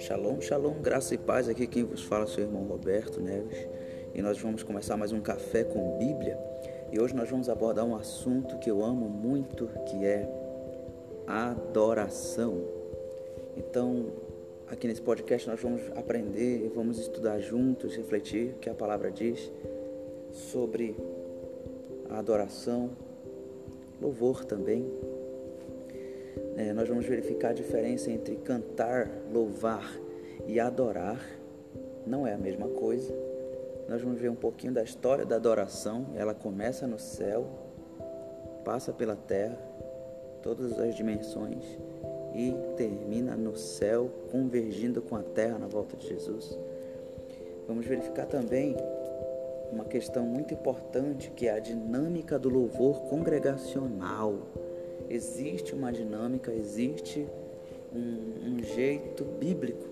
Shalom, shalom, graça e paz. Aqui quem vos fala é seu irmão Roberto Neves. E nós vamos começar mais um café com Bíblia. E hoje nós vamos abordar um assunto que eu amo muito, que é adoração. Então, aqui nesse podcast nós vamos aprender, vamos estudar juntos, refletir o que a palavra diz sobre a adoração, louvor também, é, nós vamos verificar a diferença entre cantar, louvar e adorar. Não é a mesma coisa. Nós vamos ver um pouquinho da história da adoração. Ela começa no céu, passa pela terra, todas as dimensões e termina no céu, convergindo com a terra na volta de Jesus. Vamos verificar também uma questão muito importante que é a dinâmica do louvor congregacional existe uma dinâmica, existe um, um jeito bíblico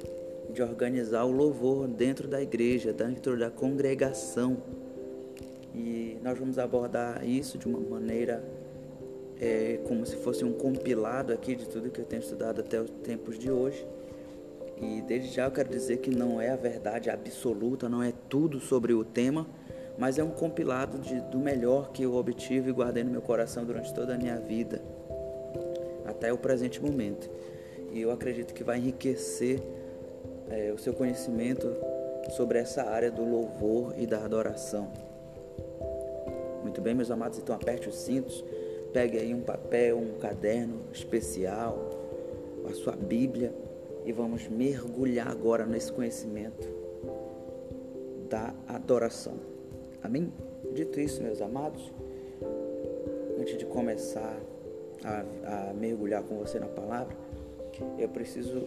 de organizar o louvor dentro da igreja, dentro da congregação. E nós vamos abordar isso de uma maneira é, como se fosse um compilado aqui de tudo que eu tenho estudado até os tempos de hoje. E desde já eu quero dizer que não é a verdade absoluta, não é tudo sobre o tema, mas é um compilado de, do melhor que eu obtive e guardei no meu coração durante toda a minha vida até o presente momento. E eu acredito que vai enriquecer é, o seu conhecimento sobre essa área do louvor e da adoração. Muito bem, meus amados, então aperte os cintos, pegue aí um papel, um caderno especial, a sua Bíblia e vamos mergulhar agora nesse conhecimento da adoração. Amém? Dito isso, meus amados, antes de começar a, a mergulhar com você na palavra, eu preciso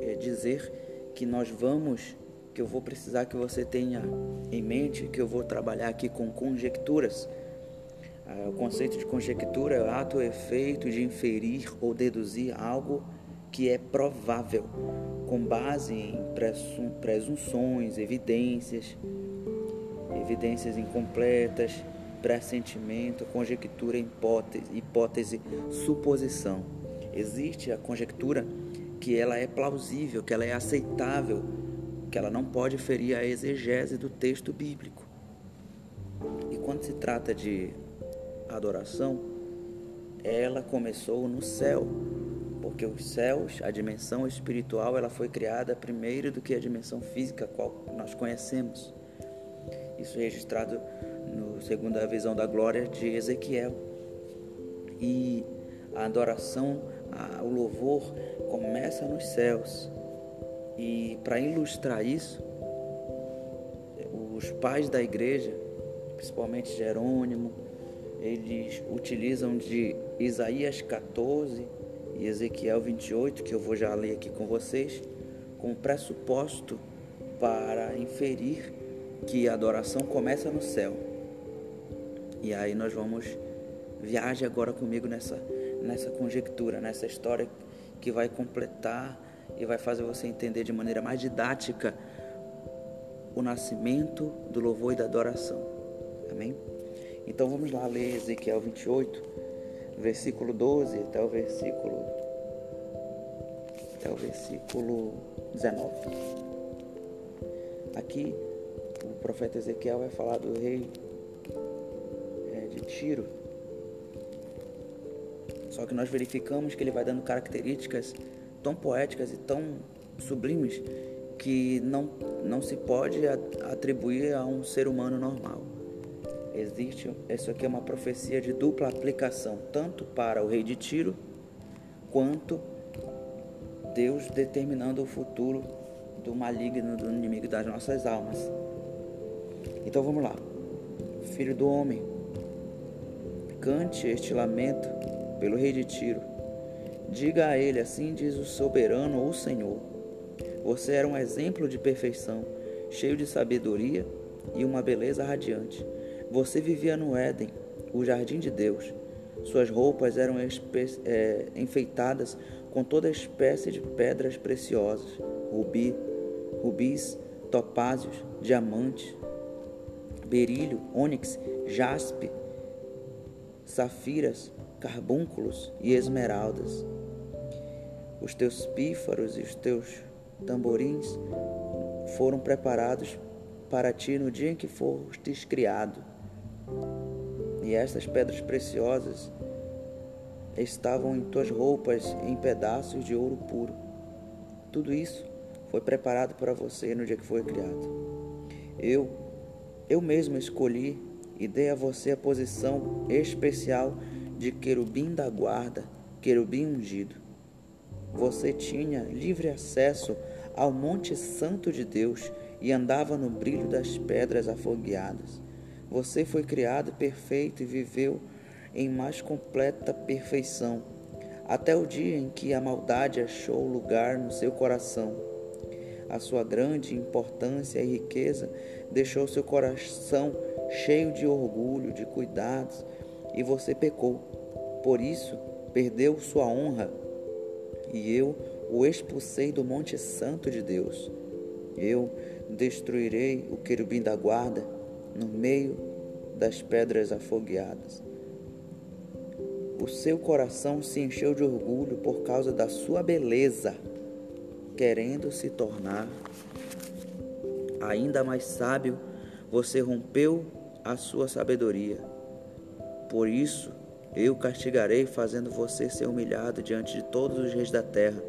é, dizer que nós vamos, que eu vou precisar que você tenha em mente que eu vou trabalhar aqui com conjecturas. Ah, o conceito de conjectura é o ato ou efeito de inferir ou deduzir algo que é provável, com base em presunções, evidências, evidências incompletas, pressentimento, conjectura, hipótese, hipótese, suposição. Existe a conjectura que ela é plausível, que ela é aceitável, que ela não pode ferir a exegese do texto bíblico. E quando se trata de adoração, ela começou no céu, porque os céus, a dimensão espiritual, ela foi criada primeiro do que a dimensão física, qual nós conhecemos. Isso é registrado no segundo a visão da glória de Ezequiel. E a adoração, a, o louvor começa nos céus. E para ilustrar isso, os pais da igreja, principalmente Jerônimo, eles utilizam de Isaías 14 e Ezequiel 28, que eu vou já ler aqui com vocês, como pressuposto para inferir que a adoração começa no céu. E aí nós vamos viaje agora comigo nessa nessa conjectura, nessa história que vai completar e vai fazer você entender de maneira mais didática o nascimento do louvor e da adoração. Amém? Então vamos lá ler Ezequiel 28, versículo 12 até o versículo até o versículo 19. Aqui o profeta Ezequiel vai falar do rei de Tiro. Só que nós verificamos que ele vai dando características tão poéticas e tão sublimes que não, não se pode atribuir a um ser humano normal. Existe, isso aqui é uma profecia de dupla aplicação, tanto para o rei de Tiro, quanto Deus determinando o futuro do maligno, do inimigo das nossas almas. Então vamos lá. Filho do homem, Cante este lamento pelo rei de Tiro. Diga a ele: Assim diz o soberano ou Senhor. Você era um exemplo de perfeição, cheio de sabedoria e uma beleza radiante. Você vivia no Éden, o jardim de Deus. Suas roupas eram é, enfeitadas com toda espécie de pedras preciosas: rubi, rubis, topázios, diamantes, berílio, ônix, jaspe, safiras, carbúnculos e esmeraldas. Os teus pífaros e os teus tamborins foram preparados para ti no dia em que fostes criado. E estas pedras preciosas estavam em tuas roupas em pedaços de ouro puro. Tudo isso foi preparado para você no dia que foi criado. Eu, eu mesmo escolhi e dei a você a posição especial de querubim da guarda, querubim ungido. Você tinha livre acesso ao Monte Santo de Deus e andava no brilho das pedras afogueadas. Você foi criado perfeito e viveu em mais completa perfeição, até o dia em que a maldade achou lugar no seu coração. A sua grande importância e riqueza deixou seu coração cheio de orgulho, de cuidados, e você pecou. Por isso, perdeu sua honra, e eu o expulsei do Monte Santo de Deus. Eu destruirei o querubim da guarda no meio das pedras afogueadas. O seu coração se encheu de orgulho por causa da sua beleza, querendo se tornar ainda mais sábio, você rompeu a sua sabedoria. Por isso, eu castigarei, fazendo você ser humilhado diante de todos os reis da terra,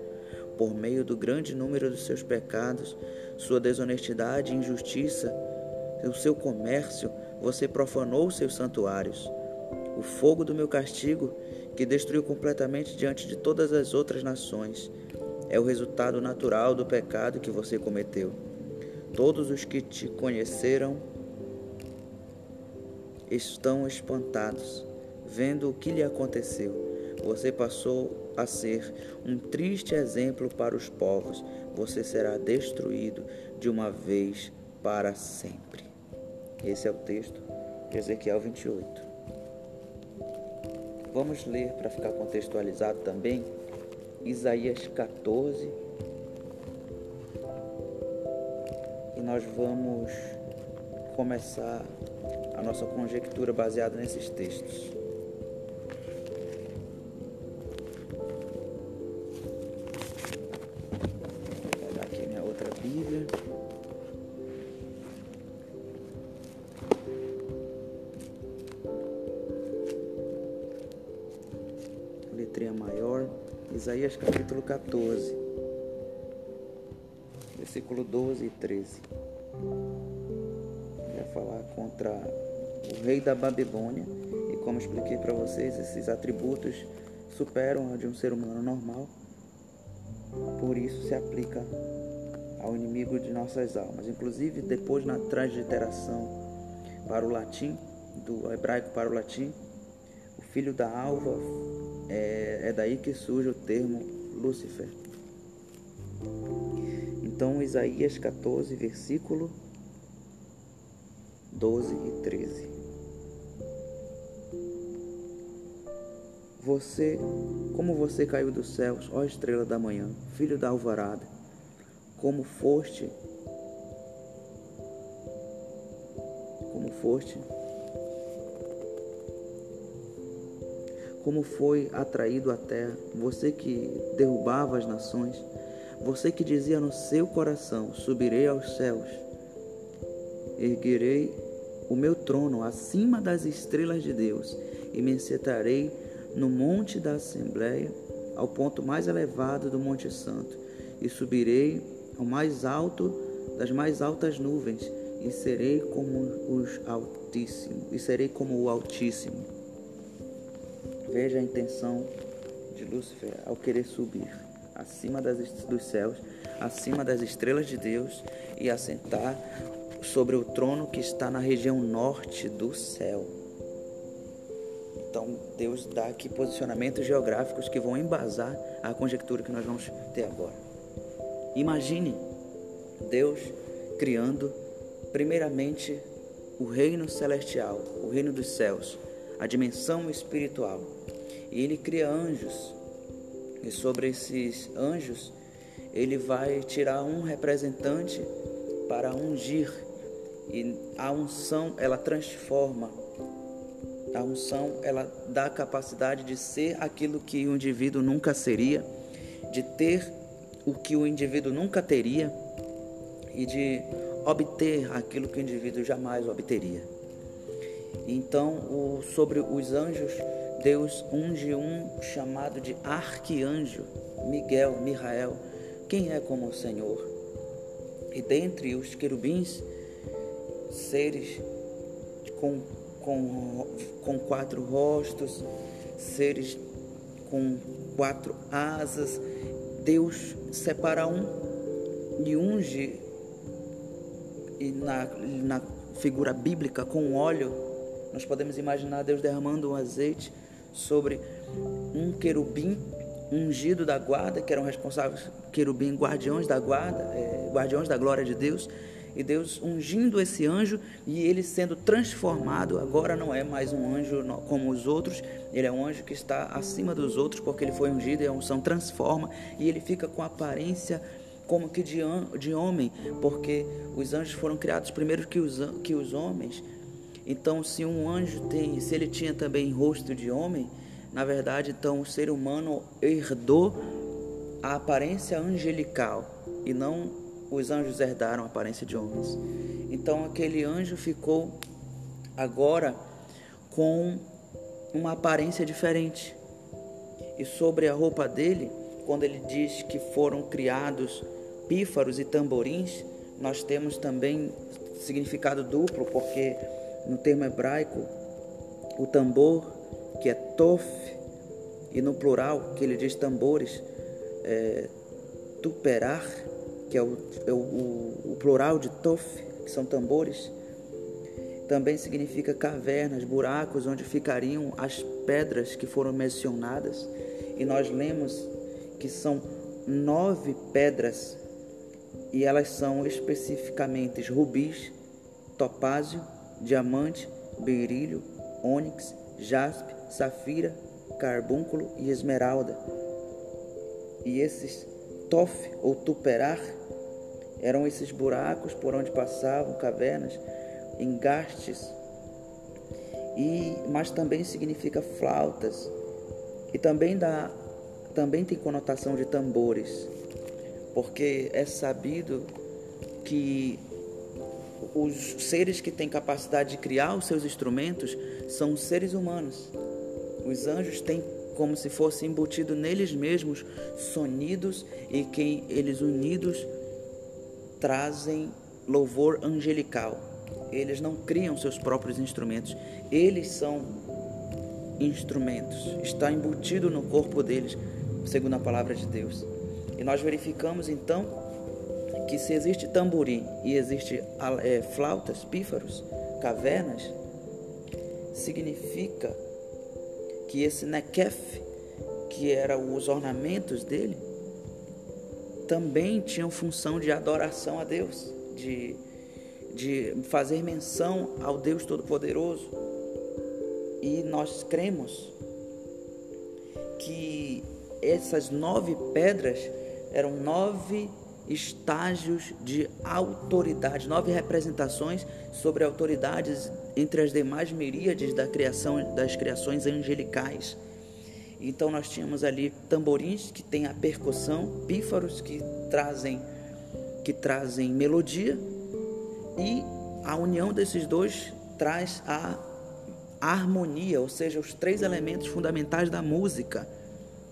por meio do grande número dos seus pecados, sua desonestidade e injustiça, o seu comércio, você profanou seus santuários. O fogo do meu castigo, que destruiu completamente diante de todas as outras nações, é o resultado natural do pecado que você cometeu. Todos os que te conheceram estão espantados, vendo o que lhe aconteceu. Você passou a ser um triste exemplo para os povos. Você será destruído de uma vez para sempre. Esse é o texto de Ezequiel 28. Vamos ler para ficar contextualizado também Isaías 14. E nós vamos começar a nossa conjectura baseada nesses textos. Versículo 12 e 13. Vai falar contra o rei da Babilônia e como expliquei para vocês, esses atributos superam a de um ser humano normal. Por isso se aplica ao inimigo de nossas almas. Inclusive, depois na transliteração para o latim, do hebraico para o latim, o filho da alva é, é daí que surge o termo Lúcifer. Então, Isaías 14, versículo 12 e 13. Você, como você caiu dos céus, ó estrela da manhã, filho da alvorada, como foste, como foste como foi atraído à terra, você que derrubava as nações, você que dizia no seu coração: Subirei aos céus, erguerei o meu trono acima das estrelas de Deus e me sentarei no monte da Assembleia, ao ponto mais elevado do Monte Santo, e subirei ao mais alto das mais altas nuvens, e serei como os Altíssimo, e serei como o Altíssimo. Veja a intenção de Lúcifer ao querer subir acima das, dos céus, acima das estrelas de Deus e assentar sobre o trono que está na região norte do céu. Então, Deus dá aqui posicionamentos geográficos que vão embasar a conjectura que nós vamos ter agora. Imagine Deus criando, primeiramente, o reino celestial, o reino dos céus, a dimensão espiritual. E ele cria anjos. E sobre esses anjos, ele vai tirar um representante para ungir. E a unção, ela transforma. A unção, ela dá a capacidade de ser aquilo que o indivíduo nunca seria, de ter o que o indivíduo nunca teria e de obter aquilo que o indivíduo jamais obteria. Então, o, sobre os anjos, Deus unge um chamado de arquianjo, Miguel, Mihael. Quem é como o Senhor? E dentre os querubins, seres com, com, com quatro rostos, seres com quatro asas, Deus separa um e unge e na, na figura bíblica com óleo, nós podemos imaginar Deus derramando um azeite sobre um querubim ungido da guarda, que eram responsáveis, querubim, guardiões da guarda, é, guardiões da glória de Deus, e Deus ungindo esse anjo e ele sendo transformado, agora não é mais um anjo como os outros, ele é um anjo que está acima dos outros porque ele foi ungido e a unção transforma e ele fica com aparência como que de, de homem, porque os anjos foram criados primeiro que os, que os homens. Então, se um anjo tem, se ele tinha também rosto de homem, na verdade, então o ser humano herdou a aparência angelical e não os anjos herdaram a aparência de homens. Então aquele anjo ficou agora com uma aparência diferente. E sobre a roupa dele, quando ele diz que foram criados pífaros e tamborins, nós temos também significado duplo, porque no termo hebraico, o tambor, que é tof, e no plural, que ele diz tambores, é, tuperar, que é, o, é o, o, plural de tof, que são tambores, também significa cavernas, buracos onde ficariam as pedras que foram mencionadas. E nós lemos que são nove pedras e elas são especificamente rubis, topázio, diamante, berílio, ônix, jaspe, safira, carbúnculo e esmeralda. E esses tof ou tuperar eram esses buracos por onde passavam cavernas, engastes, e mas também significa flautas e também dá também tem conotação de tambores, porque é sabido que os seres que têm capacidade de criar os seus instrumentos são seres humanos. Os anjos têm como se fosse embutido neles mesmos sonidos e que eles unidos trazem louvor angelical. Eles não criam seus próprios instrumentos, eles são instrumentos. Está embutido no corpo deles, segundo a palavra de Deus. E nós verificamos então que se existe tamborim e existe é, flautas, pífaros, cavernas, significa que esse nekef, que eram os ornamentos dele, também tinham função de adoração a Deus, de, de fazer menção ao Deus Todo-Poderoso. E nós cremos que essas nove pedras eram nove estágios de autoridade, nove representações sobre autoridades entre as demais miríades da criação, das criações angelicais. Então nós tínhamos ali tamborins que têm a percussão, pífaros que trazem que trazem melodia e a união desses dois traz a harmonia, ou seja, os três elementos fundamentais da música: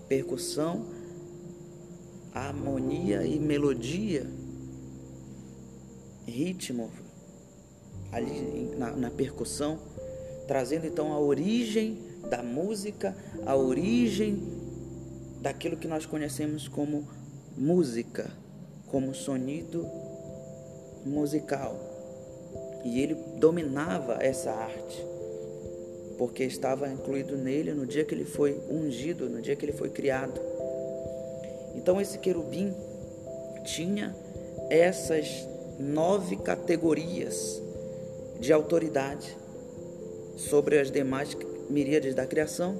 percussão, harmonia e melodia, ritmo ali na, na percussão, trazendo então a origem da música, a origem daquilo que nós conhecemos como música, como sonido musical. E ele dominava essa arte, porque estava incluído nele no dia que ele foi ungido, no dia que ele foi criado. Então esse querubim tinha essas nove categorias de autoridade sobre as demais miríades da criação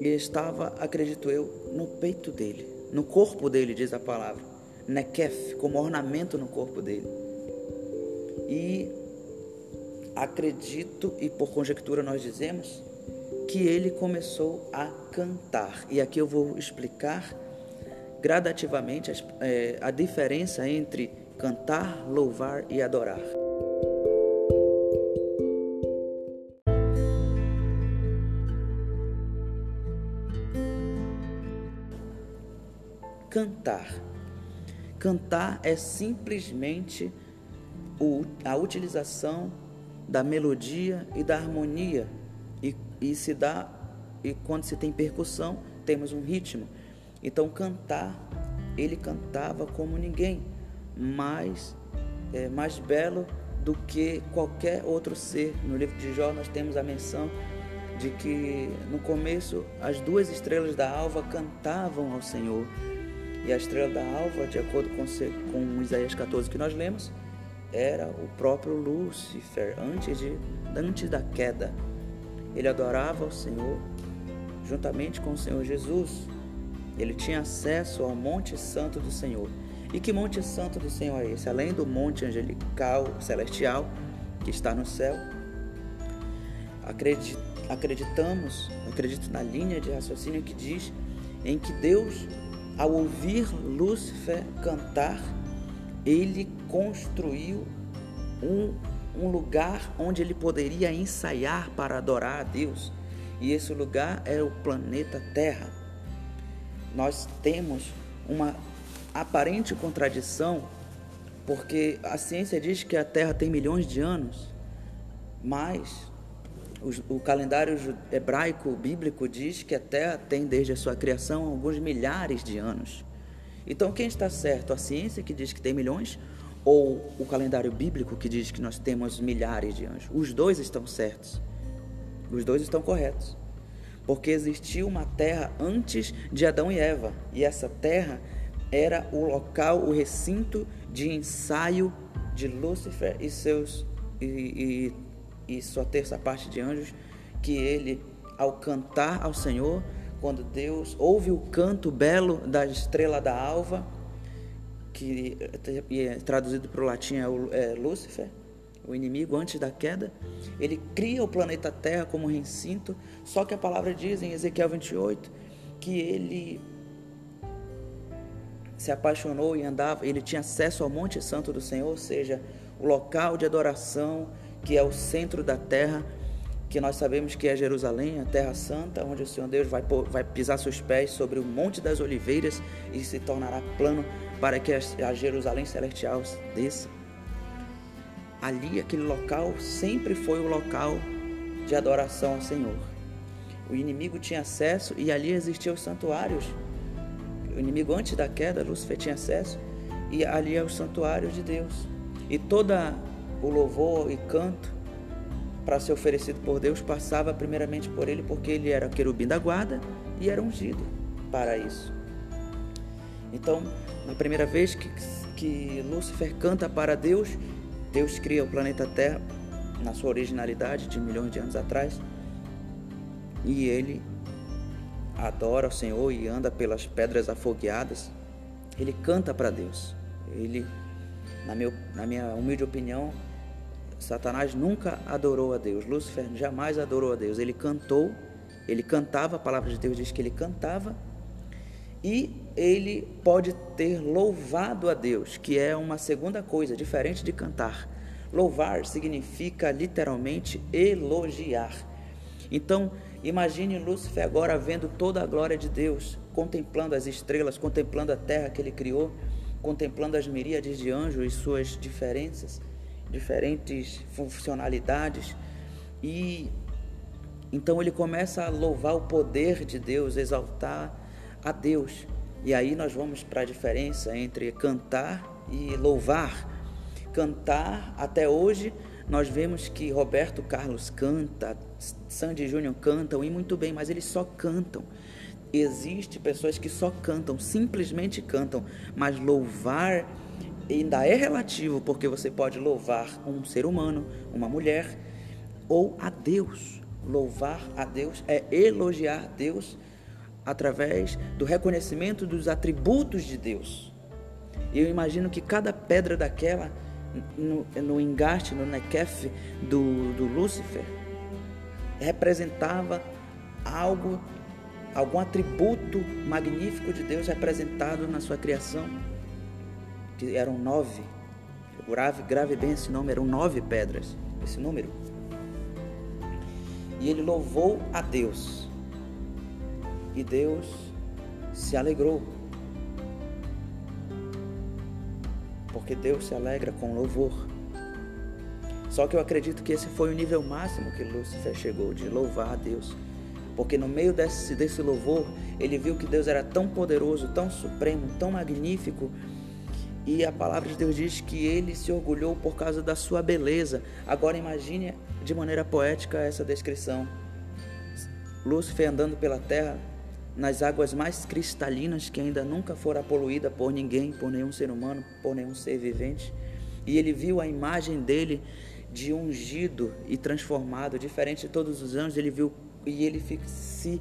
e estava, acredito eu, no peito dele, no corpo dele, diz a palavra, nekef, como ornamento no corpo dele. E acredito, e por conjectura nós dizemos, que ele começou a cantar. E aqui eu vou explicar gradativamente é, a diferença entre cantar, louvar e adorar. Cantar. Cantar é simplesmente a utilização da melodia e da harmonia e, e se dá e quando se tem percussão temos um ritmo. Então cantar, ele cantava como ninguém, mais é, mais belo do que qualquer outro ser. No livro de Jó nós temos a menção de que no começo as duas estrelas da alva cantavam ao Senhor. E a estrela da alva, de acordo com, com Isaías 14 que nós lemos, era o próprio Lúcifer antes, de, antes da queda. Ele adorava o Senhor juntamente com o Senhor Jesus. Ele tinha acesso ao Monte Santo do Senhor. E que Monte Santo do Senhor é esse? Além do Monte Angelical, Celestial, que está no céu, acreditamos, acredito na linha de raciocínio que diz em que Deus, ao ouvir Lúcifer cantar, ele construiu um, um lugar onde ele poderia ensaiar para adorar a Deus. E esse lugar é o planeta Terra. Nós temos uma aparente contradição, porque a ciência diz que a Terra tem milhões de anos, mas o, calendário hebraico bíblico diz que a Terra tem desde a sua criação alguns milhares de anos. Então, quem está certo? A ciência que diz que tem milhões ou o calendário bíblico que diz que nós temos milhares de anjos? Os dois estão certos. Os dois estão corretos. Porque existiu uma terra antes de Adão e Eva, e essa terra era o local, o recinto de ensaio de Lúcifer e seus e, e, e sua terça parte de anjos, que ele, ao cantar ao Senhor, quando Deus ouve o canto belo da estrela da alva, que é traduzido para o latim é, é Lúcifer, o inimigo antes da queda, ele cria o planeta Terra como recinto, só que a palavra diz em Ezequiel 28 que ele se apaixonou e andava, ele tinha acesso ao Monte Santo do Senhor, ou seja, o local de adoração que é o centro da terra, que nós sabemos que é Jerusalém, a Terra Santa, onde o Senhor Deus vai, vai pisar seus pés sobre o Monte das Oliveiras e se tornará plano para que a Jerusalém celestial desça. Ali, aquele local sempre foi o local de adoração ao Senhor. O inimigo tinha acesso e ali existiam os santuários. O inimigo, antes da queda, Lúcifer tinha acesso e ali é o santuário de Deus. E toda o louvor e canto para ser oferecido por Deus passava primeiramente por ele, porque ele era querubim da guarda e era ungido para isso. Então, na primeira vez que, que Lúcifer canta para Deus, Deus cria o planeta Terra na sua originalidade de milhões de anos atrás e ele adora o Senhor e anda pelas pedras afogueadas. Ele canta para Deus. Ele, na, meu, na minha humilde opinião, Satanás nunca adorou a Deus, Lúcifer jamais adorou a Deus. Ele cantou, ele cantava, a palavra de Deus diz que ele cantava, e ele pode ter louvado a Deus, que é uma segunda coisa, diferente de cantar. Louvar significa literalmente elogiar. Então, imagine Lúcifer agora vendo toda a glória de Deus, contemplando as estrelas, contemplando a terra que ele criou, contemplando as miríades de anjos e suas diferenças diferentes funcionalidades e então ele começa a louvar o poder de Deus, exaltar a Deus. E aí nós vamos para a diferença entre cantar e louvar. Cantar, até hoje, nós vemos que Roberto Carlos canta, Sandy Júnior cantam e muito bem, mas eles só cantam. Existem pessoas que só cantam, simplesmente cantam, mas louvar ainda é relativo, porque você pode louvar um ser humano, uma mulher, ou a Deus. Louvar a Deus é elogiar Deus através do reconhecimento dos atributos de Deus. Eu imagino que cada pedra daquela, no, no engaste, no nequef do, do Lúcifer, representava algo algum atributo magnífico de Deus representado na sua criação, que eram nove. Grave, grave bem esse nome, eram nove pedras, esse número. E ele louvou a Deus. E Deus se alegrou. Porque Deus se alegra com louvor. Só que eu acredito que esse foi o nível máximo que Lúcifer chegou, de louvar a Deus. Porque no meio desse, desse louvor, ele viu que Deus era tão poderoso, tão supremo, tão magnífico. E a palavra de Deus diz que ele se orgulhou por causa da sua beleza. Agora imagine de maneira poética essa descrição. Lúcifer andando pela terra, nas águas mais cristalinas que ainda nunca fora poluída por ninguém, por nenhum ser humano, por nenhum ser vivente. E ele viu a imagem dele de ungido e transformado, diferente de todos os anjos, ele viu e ele se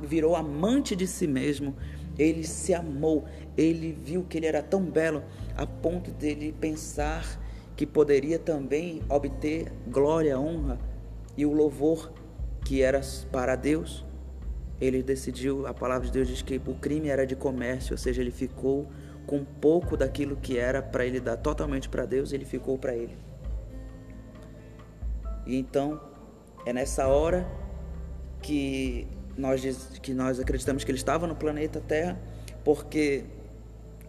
virou amante de si mesmo. Ele se amou, ele viu que ele era tão belo a ponto dele pensar que poderia também obter glória, honra e o louvor que era para Deus. Ele decidiu, a palavra de Deus diz que o crime era de comércio, ou seja, ele ficou com pouco daquilo que era para ele dar totalmente para Deus, ele ficou para ele. E então é nessa hora que nós, que nós acreditamos que ele estava no planeta Terra, porque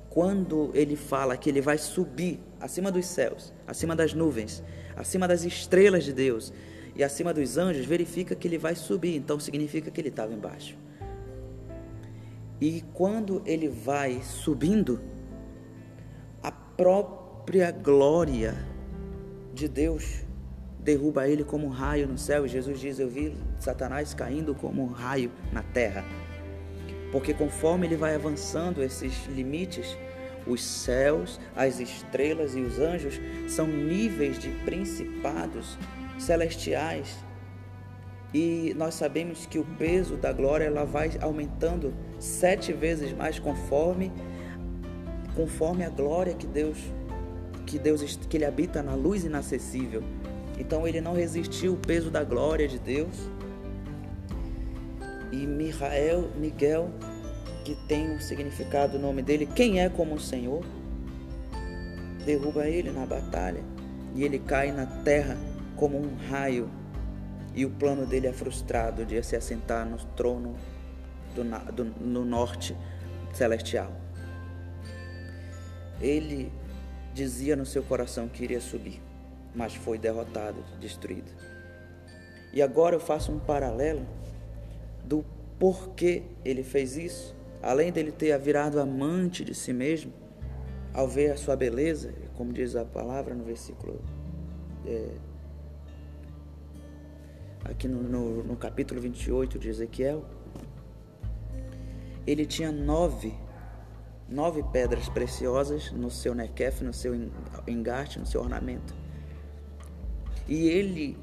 quando ele fala que ele vai subir acima dos céus, acima das nuvens, acima das estrelas de Deus e acima dos anjos, verifica que ele vai subir, então significa que ele estava embaixo. E quando ele vai subindo, a própria glória de Deus derruba ele como um raio no céu. E Jesus diz: Eu vi Satanás caindo como um raio na terra. Porque conforme ele vai avançando esses limites, os céus, as estrelas e os anjos são níveis de principados celestiais. E nós sabemos que o peso da glória ela vai aumentando sete vezes mais conforme conforme a glória que Deus que Deus que ele habita na luz inacessível. Então ele não resistiu o peso da glória de Deus. E Michael, Miguel, que tem o significado do nome dele, quem é como o Senhor, derruba ele na batalha e ele cai na terra como um raio. E o plano dele é frustrado de se assentar no trono do, do, no norte celestial. Ele dizia no seu coração que iria subir mas foi derrotado, destruído. E agora eu faço um paralelo do porquê ele fez isso. Além dele ter virado amante de si mesmo, ao ver a sua beleza, como diz a palavra no versículo. É, aqui no, no, no capítulo 28 de Ezequiel, ele tinha nove, nove pedras preciosas no seu nequef, no seu engarte, no seu ornamento. E ele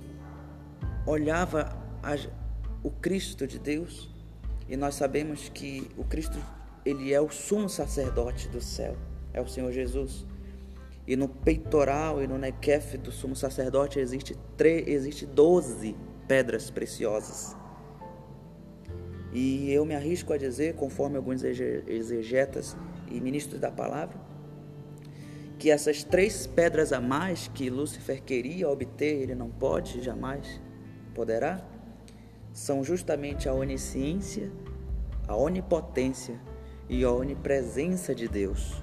olhava a, o Cristo de Deus, e nós sabemos que o Cristo, ele é o sumo sacerdote do céu, é o Senhor Jesus. E no peitoral e no nequef do sumo sacerdote existe, tre, existe 12 pedras preciosas. E eu me arrisco a dizer, conforme alguns exegetas e ministros da palavra, que essas três pedras a mais que Lúcifer queria obter, ele não pode, jamais poderá, são justamente a onisciência, a onipotência e a onipresença de Deus.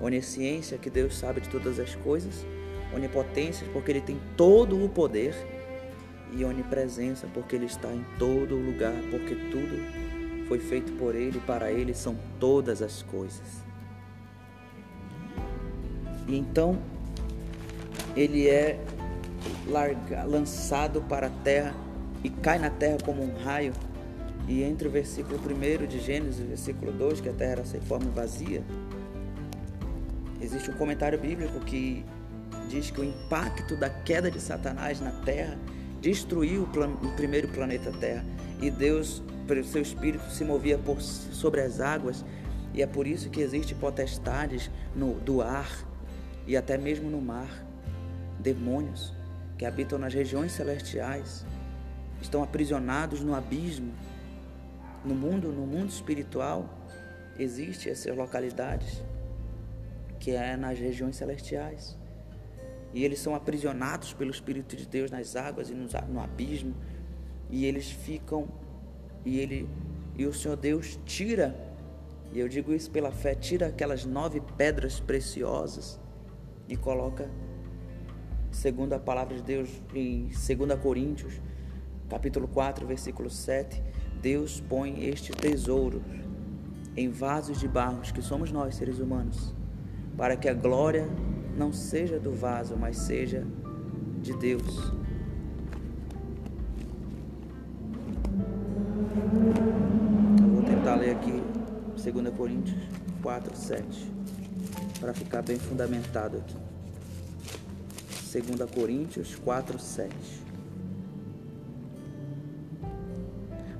Onisciência, que Deus sabe de todas as coisas, onipotência, porque Ele tem todo o poder, e onipresença, porque Ele está em todo lugar, porque tudo foi feito por Ele e para Ele são todas as coisas. E então ele é larga, lançado para a terra e cai na terra como um raio. E entre o versículo 1 de Gênesis e o versículo 2, que a terra era sem forma e vazia, existe um comentário bíblico que diz que o impacto da queda de Satanás na terra destruiu o, plan o primeiro planeta Terra. E Deus, pelo seu espírito, se movia por, sobre as águas. E é por isso que existem potestades no, do ar, e até mesmo no mar. Demônios que habitam nas regiões celestiais estão aprisionados no abismo no mundo, no mundo espiritual, existe essas localidades que é nas regiões celestiais. E eles são aprisionados pelo Espírito de Deus nas águas e no, abismo. E eles ficam e ele e o Senhor Deus tira, e eu digo isso pela fé, tira aquelas nove pedras preciosas e coloca, segundo a palavra de Deus em 2 Coríntios, capítulo 4, versículo 7, Deus põe este tesouro em vasos de barro, que somos nós, seres humanos, para que a glória não seja do vaso, mas seja de Deus. Eu vou tentar ler aqui 2 Coríntios 4, 7, para ficar bem fundamentado aqui. 2 Coríntios 4, 7.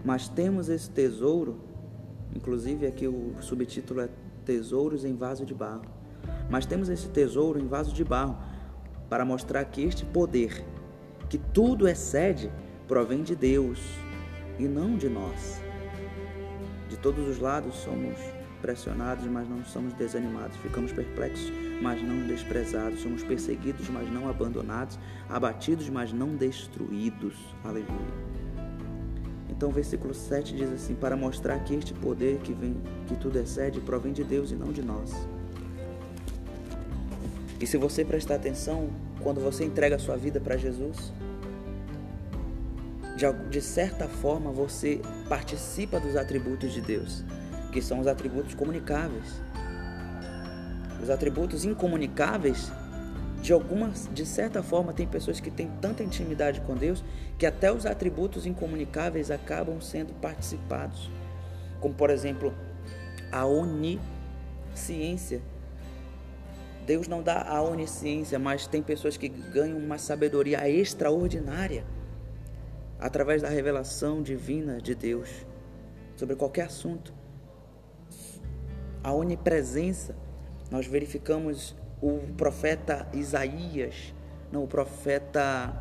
Mas temos esse tesouro, inclusive aqui o subtítulo é Tesouros em Vaso de Barro. Mas temos esse tesouro em vaso de barro para mostrar que este poder, que tudo excede, provém de Deus e não de nós. De todos os lados somos pressionados, mas não somos desanimados. Ficamos perplexos, mas não desprezados. Somos perseguidos, mas não abandonados. Abatidos, mas não destruídos. Aleluia. Então, o versículo 7 diz assim: Para mostrar que este poder que vem, que tudo excede, provém de Deus e não de nós. E se você prestar atenção, quando você entrega a sua vida para Jesus, de certa forma você participa dos atributos de Deus, que são os atributos comunicáveis. Os atributos incomunicáveis, de algumas, de certa forma, tem pessoas que têm tanta intimidade com Deus que até os atributos incomunicáveis acabam sendo participados. Como por exemplo, a onisciência. Deus não dá a onisciência, mas tem pessoas que ganham uma sabedoria extraordinária através da revelação divina de Deus sobre qualquer assunto. A onipresença, nós verificamos o profeta Isaías, não o profeta,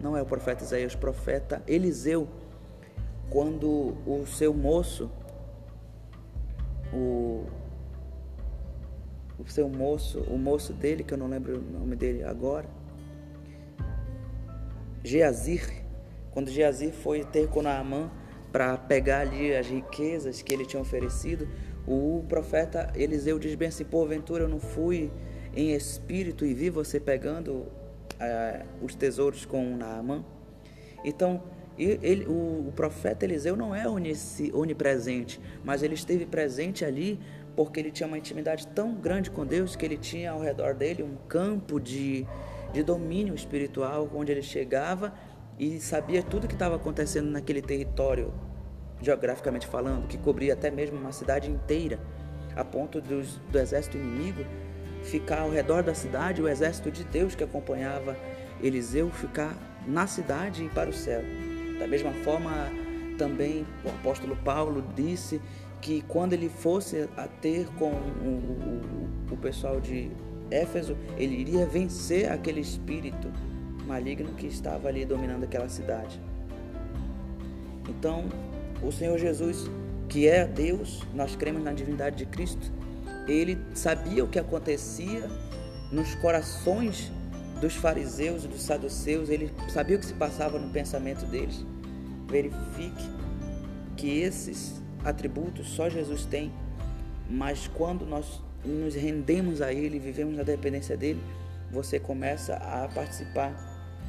não é o profeta Isaías, o profeta Eliseu, quando o seu moço, o, o seu moço, o moço dele, que eu não lembro o nome dele agora, Geazir, quando Geazi foi ter com Naamã para pegar ali as riquezas que ele tinha oferecido, o profeta Eliseu diz bem assim: Porventura eu não fui em espírito e vi você pegando uh, os tesouros com Naamã? Então, ele, o, o, profeta Eliseu não é onipresente, mas ele esteve presente ali porque ele tinha uma intimidade tão grande com Deus que ele tinha ao redor dele um campo de, de domínio espiritual onde ele chegava e sabia tudo que estava acontecendo naquele território, geograficamente falando, que cobria até mesmo uma cidade inteira, a ponto dos, do exército inimigo ficar ao redor da cidade, o exército de Deus que acompanhava Eliseu ficar na cidade e para o céu. Da mesma forma, também o apóstolo Paulo disse que quando ele fosse a ter com o, o, o pessoal de Éfeso, ele iria vencer aquele espírito maligno que estava ali dominando aquela cidade. Então, o Senhor Jesus, que é Deus, nós cremos na divindade de Cristo, ele sabia o que acontecia nos corações dos fariseus e dos saduceus, ele sabia o que se passava no pensamento deles. Verifique que esses atributos só Jesus tem, mas quando nós nos rendemos a Ele, vivemos na dependência dele, você começa a participar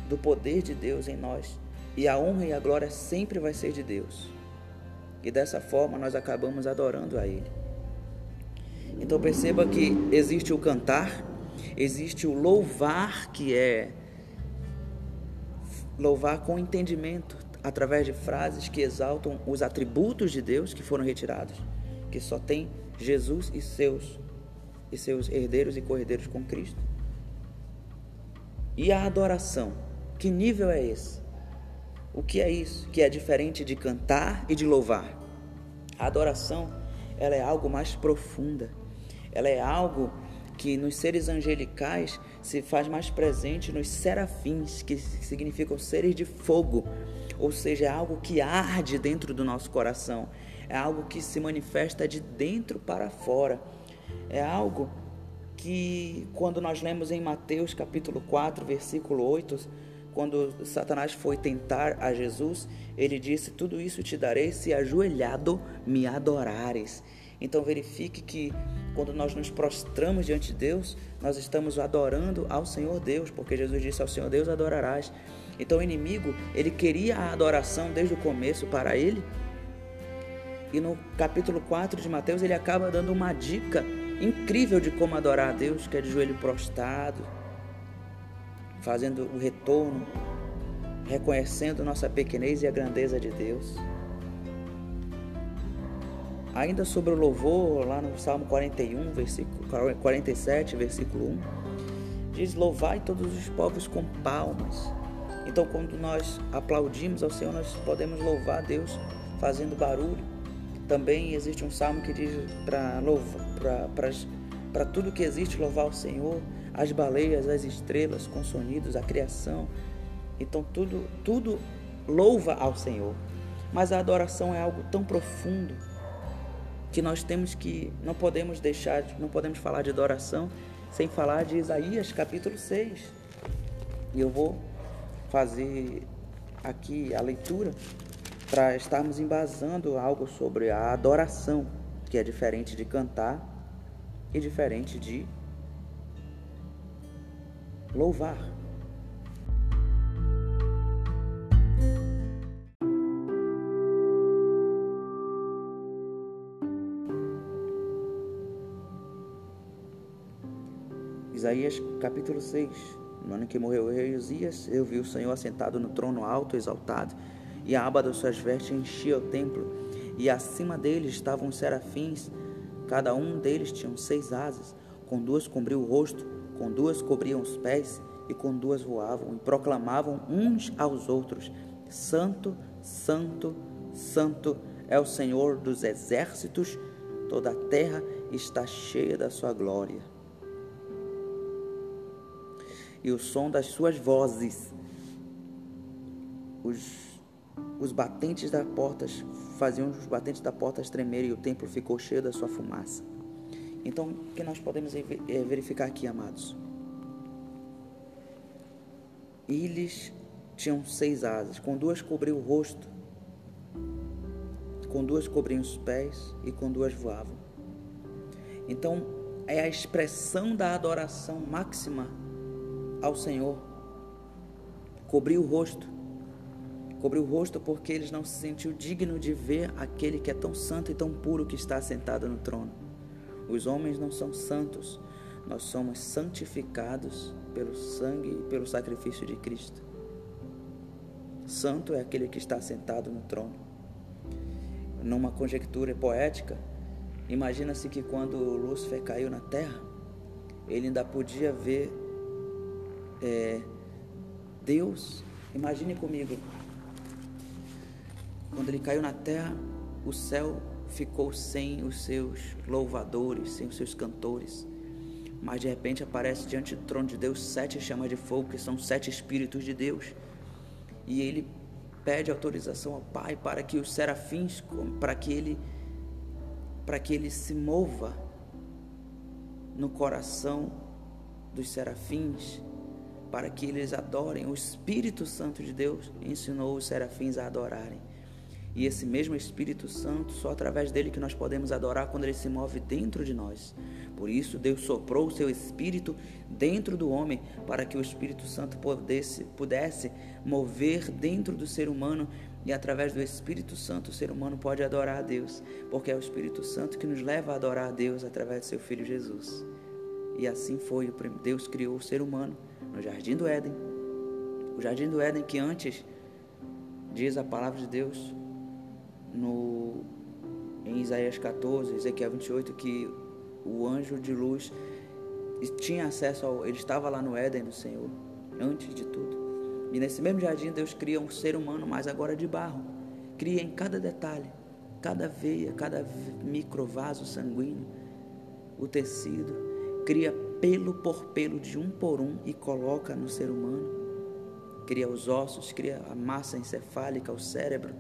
do poder de Deus em nós. E a honra e a glória sempre vai ser de Deus. E dessa forma nós acabamos adorando a Ele. Então perceba que existe o cantar, existe o louvar, que é louvar com entendimento, através de frases que exaltam os atributos de Deus que foram retirados, que só tem Jesus e seus e seus herdeiros e corredeiros com Cristo. E a adoração que nível é esse? O que é isso que é diferente de cantar e de louvar? A adoração, ela é algo mais profunda. Ela é algo que nos seres angelicais se faz mais presente nos serafins, que significam seres de fogo, ou seja, é algo que arde dentro do nosso coração, é algo que se manifesta de dentro para fora. É algo que, quando nós lemos em Mateus capítulo 4, versículo 8, quando Satanás foi tentar a Jesus, ele disse: Tudo isso te darei se ajoelhado me adorares. Então verifique que quando nós nos prostramos diante de Deus, nós estamos adorando ao Senhor Deus, porque Jesus disse ao Senhor Deus adorarás. Então o inimigo, ele queria a adoração desde o começo para ele. E no capítulo 4 de Mateus, ele acaba dando uma dica incrível de como adorar a Deus, que é de joelho prostrado, fazendo o retorno, reconhecendo nossa pequenez e a grandeza de Deus. Ainda sobre o louvor, lá no Salmo 41, versículo 47, versículo 1, diz: Louvai todos os povos com palmas. Então, quando nós aplaudimos ao Senhor, nós podemos louvar a Deus fazendo barulho. Também existe um salmo que diz para tudo que existe louvar o Senhor, as baleias, as estrelas, com sonidos, a criação. Então, tudo, tudo louva ao Senhor. Mas a adoração é algo tão profundo que nós temos que não podemos deixar, não podemos falar de adoração sem falar de Isaías capítulo 6. E eu vou fazer aqui a leitura para estarmos embasando algo sobre a adoração, que é diferente de cantar e diferente de louvar. Isaías capítulo 6. No ano que morreu o rei Uzias, eu vi o Senhor assentado no trono alto, exaltado, e a aba das suas vestes enchia o templo, e acima deles estavam os serafins, cada um deles tinha seis asas, com duas cobriu o rosto, com duas cobriam os pés, e com duas voavam, e proclamavam uns aos outros: Santo, Santo, Santo é o Senhor dos exércitos, toda a terra está cheia da sua glória e o som das suas vozes. Os, os batentes da porta faziam os batentes da porta tremerem e o templo ficou cheio da sua fumaça. Então, o que nós podemos eh, verificar aqui, amados? Eles tinham seis asas, com duas cobriam o rosto, com duas cobriam os pés e com duas voavam. Então, é a expressão da adoração máxima ao Senhor. Cobriu o rosto. Cobriu o rosto porque eles não se sentiu digno de ver aquele que é tão santo e tão puro que está sentado no trono. Os homens não são santos, nós somos santificados pelo sangue e pelo sacrifício de Cristo. Santo é aquele que está sentado no trono. Numa conjectura poética, imagina-se que quando Lúcifer caiu na terra, ele ainda podia ver é, Deus, imagine comigo, quando ele caiu na terra, o céu ficou sem os seus louvadores, sem os seus cantores. Mas de repente aparece diante do trono de Deus sete chamas de fogo, que são sete espíritos de Deus. E ele pede autorização ao Pai para que os serafins, para que ele para que ele se mova no coração dos serafins para que eles adorem. O Espírito Santo de Deus ensinou os serafins a adorarem. E esse mesmo Espírito Santo, só através dele que nós podemos adorar quando ele se move dentro de nós. Por isso, Deus soprou o seu Espírito dentro do homem, para que o Espírito Santo pudesse, pudesse mover dentro do ser humano. E através do Espírito Santo, o ser humano pode adorar a Deus, porque é o Espírito Santo que nos leva a adorar a Deus através do seu Filho Jesus. E assim foi, Deus criou o ser humano no jardim do Éden. O jardim do Éden que antes diz a palavra de Deus no em Isaías 14, Ezequiel 28 que o anjo de luz tinha acesso ao ele estava lá no Éden do Senhor antes de tudo. E nesse mesmo jardim Deus cria um ser humano, mas agora de barro. Cria em cada detalhe, cada veia, cada microvaso sanguíneo, o tecido, cria pelo por pelo, de um por um, e coloca no ser humano. Cria os ossos, cria a massa encefálica, o cérebro.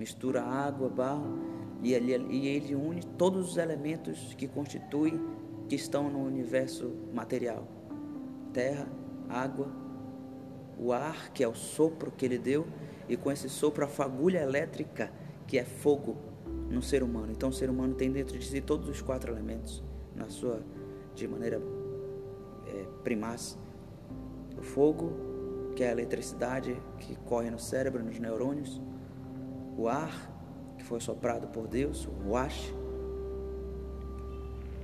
mistura água, barro, e ele, e ele une todos os elementos que constituem, que estão no universo material: terra, água, o ar, que é o sopro que ele deu, e com esse sopro a fagulha elétrica, que é fogo no ser humano. Então o ser humano tem dentro de si todos os quatro elementos na sua de maneira é, primaz. O fogo, que é a eletricidade que corre no cérebro, nos neurônios, o ar, que foi soprado por Deus, o wash,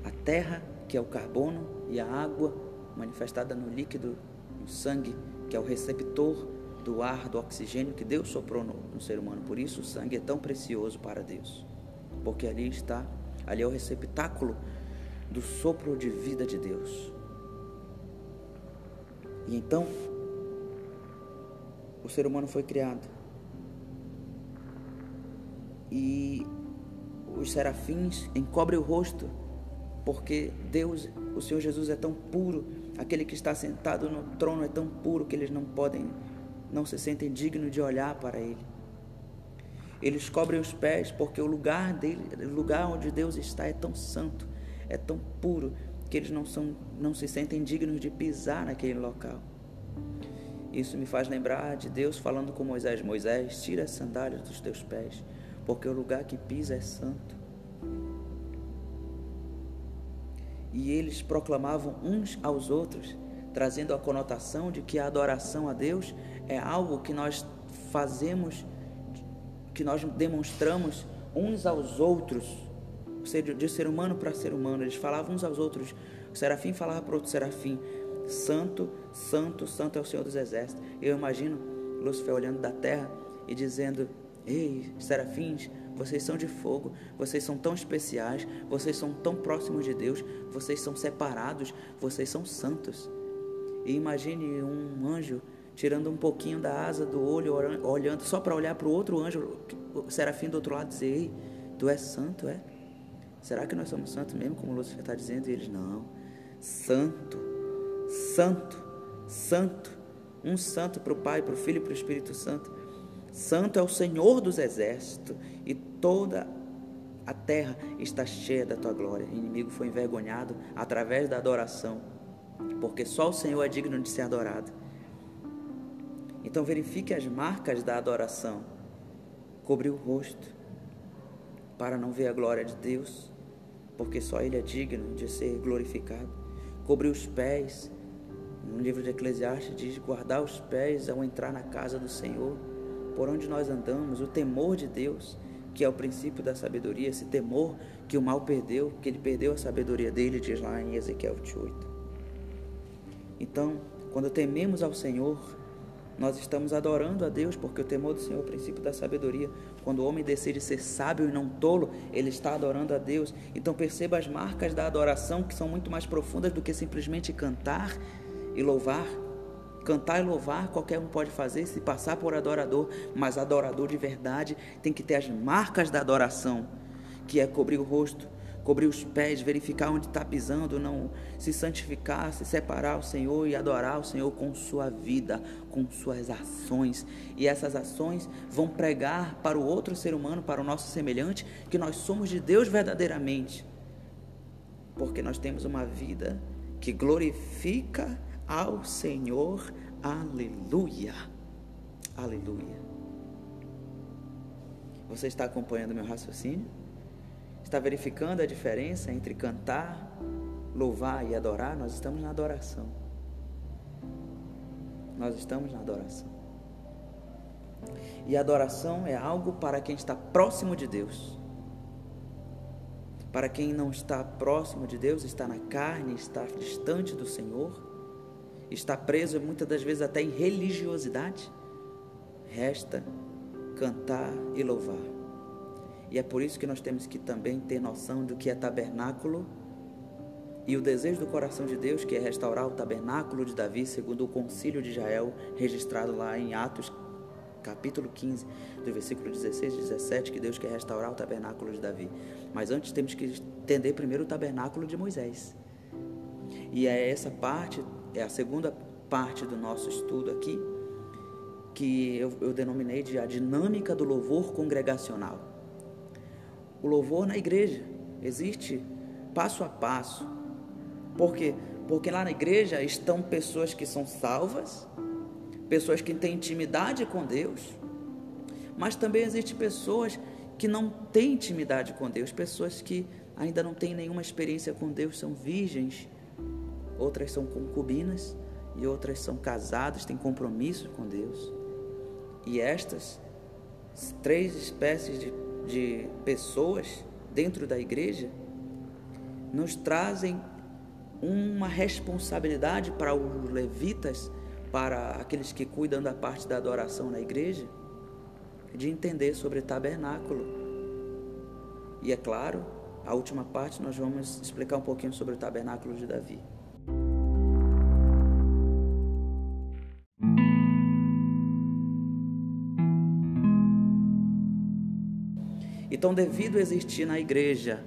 a terra, que é o carbono, e a água, manifestada no líquido, no sangue, que é o receptor do ar, do oxigênio que Deus soprou no, no ser humano. Por isso o sangue é tão precioso para Deus, porque ali está, ali é o receptáculo do sopro de vida de Deus. E então, o ser humano foi criado. E os serafins encobrem o rosto, porque Deus, o Senhor Jesus é tão puro, aquele que está sentado no trono é tão puro que eles não podem, não se sentem dignos de olhar para ele. Eles cobrem os pés porque o lugar dele, o lugar onde Deus está é tão santo, é tão puro que eles não são, não se sentem dignos de pisar naquele local. Isso me faz lembrar de Deus falando com Moisés: Moisés, tira as sandálias dos teus pés, porque o lugar que pisa é santo. E eles proclamavam uns aos outros, trazendo a conotação de que a adoração a Deus é algo que nós fazemos, que nós demonstramos uns aos outros, de ser humano para ser humano. Eles falavam uns aos outros. O serafim falava para outro serafim: Santo, Santo, Santo é o Senhor dos Exércitos. Eu imagino Lúcifer olhando da terra e dizendo: Ei, serafins, vocês são de fogo, vocês são tão especiais, vocês são tão próximos de Deus, vocês são separados, vocês são santos. E imagine um anjo tirando um pouquinho da asa do olho, olhando só para olhar para o outro anjo, o serafim do outro lado, dizer: Ei, tu és santo, é? Será que nós somos santos mesmo, como Lúcifer está dizendo? E eles: Não, santo, santo, santo. Um santo para o Pai, para o Filho e para o Espírito Santo. Santo é o Senhor dos exércitos, e toda a terra está cheia da tua glória. O inimigo foi envergonhado através da adoração, porque só o Senhor é digno de ser adorado. Então verifique as marcas da adoração. Cobrir o rosto para não ver a glória de Deus, porque só Ele é digno de ser glorificado. Cobrir os pés. No livro de Eclesiastes diz: guardar os pés ao entrar na casa do Senhor por onde nós andamos, o temor de Deus, que é o princípio da sabedoria, esse temor que o mal perdeu, que ele perdeu a sabedoria dele, diz lá em Ezequiel 28. Então, quando tememos ao Senhor, nós estamos adorando a Deus, porque o temor do Senhor é o princípio da sabedoria. Quando o homem decide ser sábio e não tolo, ele está adorando a Deus. Então perceba as marcas da adoração que são muito mais profundas do que simplesmente cantar e louvar. Cantar e louvar qualquer um pode fazer se passar por adorador, mas adorador de verdade tem que ter as marcas da adoração, que é cobrir o rosto, cobrir os pés, verificar onde está pisando, não se santificar, se separar ao Senhor e adorar o Senhor com sua vida, com suas ações. E essas ações vão pregar para o outro ser humano, para o nosso semelhante, que nós somos de Deus verdadeiramente, porque nós temos uma vida que glorifica ao Senhor. Aleluia. Aleluia. Você está acompanhando meu raciocínio? Está verificando a diferença entre cantar, louvar e adorar? Nós estamos na adoração. Nós estamos na adoração. E adoração é algo para quem está próximo de Deus. Para quem não está próximo de Deus, está na carne, está distante do Senhor, está preso muitas das vezes até em religiosidade, resta cantar e louvar. E é por isso que nós temos que também ter noção do que é tabernáculo e o desejo do coração de Deus, que é restaurar o tabernáculo de Davi, segundo o concílio de Israel, registrado lá em Atos, capítulo 15, do versículo 16 e 17, que Deus quer restaurar o tabernáculo de Davi. Mas antes temos que entender primeiro o tabernáculo de Moisés. E é essa parte é a segunda parte do nosso estudo aqui, que eu, eu denominei de a dinâmica do louvor congregacional. O louvor na igreja existe passo a passo. Por quê? Porque lá na igreja estão pessoas que são salvas, pessoas que têm intimidade com Deus, mas também existem pessoas que não têm intimidade com Deus, pessoas que ainda não têm nenhuma experiência com Deus, são virgens, outras são concubinas e outras são casadas, têm compromisso com Deus. E estas três espécies de, de pessoas dentro da igreja nos trazem uma responsabilidade para os levitas, para aqueles que cuidam da parte da adoração na igreja, de entender sobre tabernáculo. E é claro, a última parte nós vamos explicar um pouquinho sobre o tabernáculo de Davi. Então, devido a existir na igreja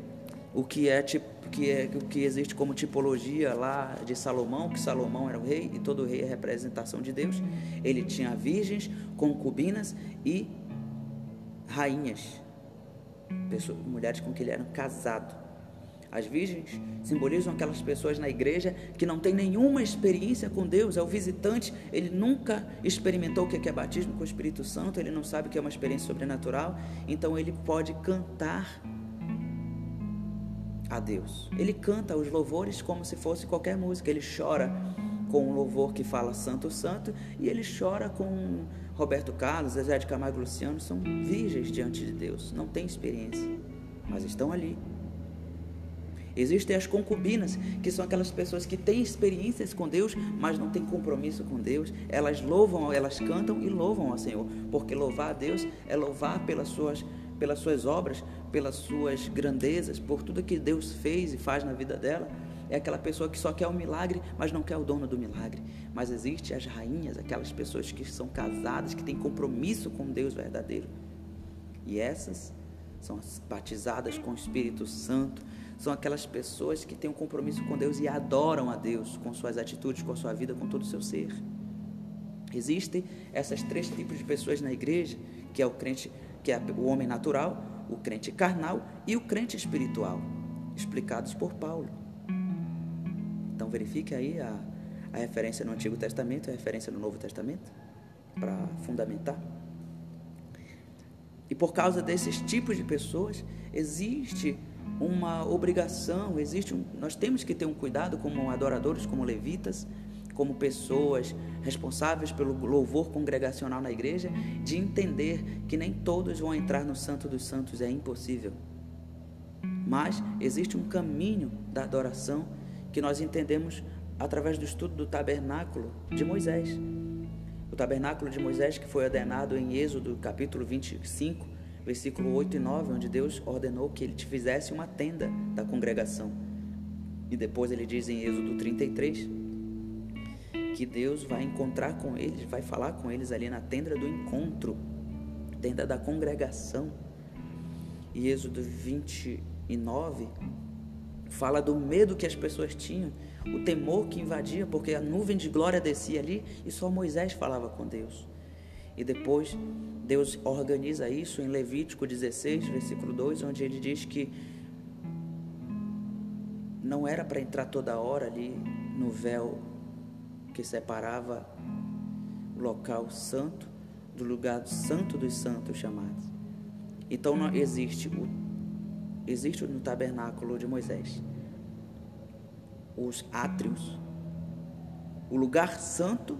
o que é que é o que existe como tipologia lá de Salomão, que Salomão era o rei e todo rei é representação de Deus. Ele tinha virgens, concubinas e rainhas, pessoas, mulheres com que ele era casado. As virgens simbolizam aquelas pessoas na igreja que não têm nenhuma experiência com Deus, é o visitante, ele nunca experimentou o que é batismo com o Espírito Santo, ele não sabe o que é uma experiência sobrenatural, então ele pode cantar a Deus. Ele canta os louvores como se fosse qualquer música, ele chora com um louvor que fala Santo, Santo, e ele chora com Roberto Carlos, Zezé de Camargo Luciano, são virgens diante de Deus, não têm experiência, mas estão ali Existem as concubinas, que são aquelas pessoas que têm experiências com Deus, mas não têm compromisso com Deus. Elas louvam, elas cantam e louvam ao Senhor, porque louvar a Deus é louvar pelas suas, pelas suas obras, pelas suas grandezas, por tudo que Deus fez e faz na vida dela. É aquela pessoa que só quer o milagre, mas não quer o dono do milagre. Mas existe as rainhas, aquelas pessoas que são casadas, que têm compromisso com Deus verdadeiro. E essas são as batizadas com o Espírito Santo, são aquelas pessoas que têm um compromisso com Deus e adoram a Deus com suas atitudes, com a sua vida, com todo o seu ser. Existem essas três tipos de pessoas na igreja, que é o crente, que é o homem natural, o crente carnal e o crente espiritual, explicados por Paulo. Então verifique aí a, a referência no Antigo Testamento e a referência no Novo Testamento para fundamentar. E por causa desses tipos de pessoas, existe uma obrigação, existe um, nós temos que ter um cuidado como adoradores, como levitas, como pessoas responsáveis pelo louvor congregacional na igreja, de entender que nem todos vão entrar no Santo dos Santos, é impossível. Mas existe um caminho da adoração que nós entendemos através do estudo do tabernáculo de Moisés. O tabernáculo de Moisés que foi ordenado em Êxodo capítulo 25, versículo 8 e 9, onde Deus ordenou que ele te fizesse uma tenda da congregação. E depois ele diz em Êxodo 33 que Deus vai encontrar com eles, vai falar com eles ali na tenda do encontro, tenda da congregação. E Êxodo 29 fala do medo que as pessoas tinham, o temor que invadia, porque a nuvem de glória descia ali e só Moisés falava com Deus. E depois Deus organiza isso em Levítico 16, versículo 2, onde ele diz que não era para entrar toda hora ali no véu que separava o local santo do lugar santo dos santos chamados. Então não existe o existe no tabernáculo de Moisés os átrios, o lugar santo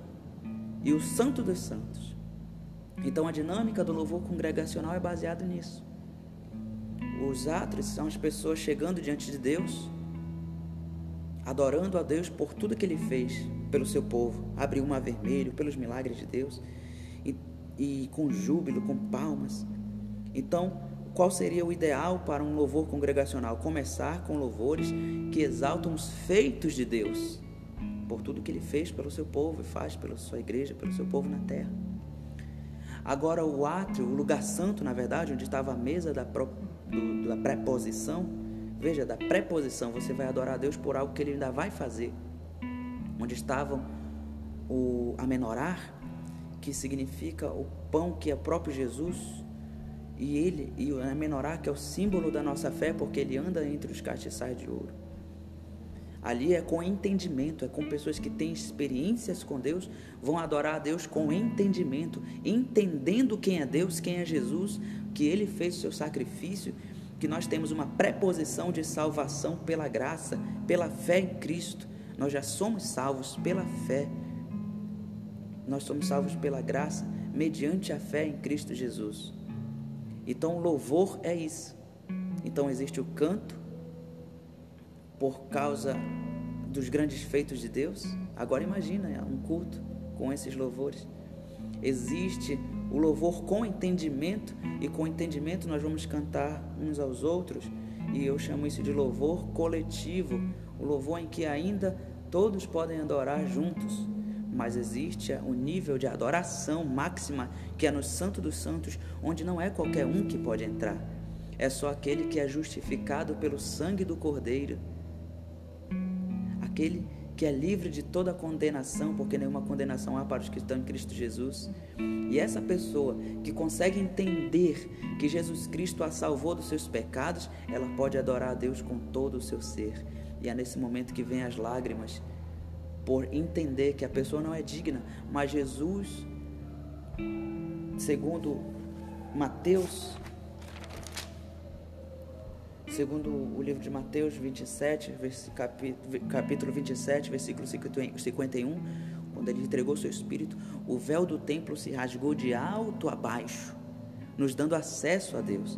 e o santo dos santos. Então a dinâmica do louvor congregacional é baseada nisso. Os átrios são as pessoas chegando diante de Deus, adorando a Deus por tudo que Ele fez pelo seu povo, abriu o mar vermelho, pelos milagres de Deus, e, e com júbilo, com palmas. Então, qual seria o ideal para um louvor congregacional? Começar com louvores que exaltam os feitos de Deus, por tudo que Ele fez pelo seu povo e faz pela sua igreja, pelo seu povo na terra. Agora, o átrio, o lugar santo, na verdade, onde estava a mesa da, pro, do, da preposição, veja, da preposição, você vai adorar a Deus por algo que Ele ainda vai fazer. Onde estavam o, a menorar, que significa o pão que é o próprio Jesus, e ele e a menorá que é o símbolo da nossa fé, porque ele anda entre os castiçais de ouro. Ali é com entendimento, é com pessoas que têm experiências com Deus, vão adorar a Deus com entendimento, entendendo quem é Deus, quem é Jesus, que ele fez o seu sacrifício, que nós temos uma preposição de salvação pela graça, pela fé em Cristo. Nós já somos salvos pela fé. Nós somos salvos pela graça, mediante a fé em Cristo Jesus. Então, louvor é isso. Então, existe o canto, por causa dos grandes feitos de Deus. Agora imagina é um culto com esses louvores. Existe o louvor com entendimento e com entendimento nós vamos cantar uns aos outros e eu chamo isso de louvor coletivo, o louvor em que ainda todos podem adorar juntos. Mas existe o nível de adoração máxima que é no Santo dos Santos, onde não é qualquer um que pode entrar. É só aquele que é justificado pelo sangue do Cordeiro aquele que é livre de toda condenação, porque nenhuma condenação há para os que estão em Cristo Jesus. E essa pessoa que consegue entender que Jesus Cristo a salvou dos seus pecados, ela pode adorar a Deus com todo o seu ser. E é nesse momento que vem as lágrimas, por entender que a pessoa não é digna, mas Jesus, segundo Mateus segundo o livro de Mateus 27, capítulo 27, versículo 51, quando ele entregou seu espírito, o véu do templo se rasgou de alto a baixo, nos dando acesso a Deus.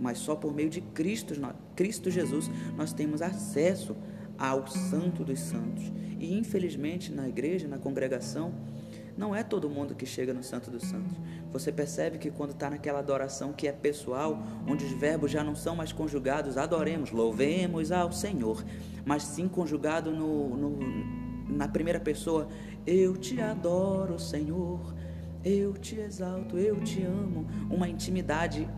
Mas só por meio de Cristo, Cristo Jesus, nós temos acesso ao Santo dos Santos. E infelizmente na igreja, na congregação, não é todo mundo que chega no Santo dos Santos. Você percebe que quando está naquela adoração que é pessoal, onde os verbos já não são mais conjugados, adoremos, louvemos ao Senhor, mas sim conjugado no, no, na primeira pessoa, eu te adoro, Senhor, eu te exalto, eu te amo, uma intimidade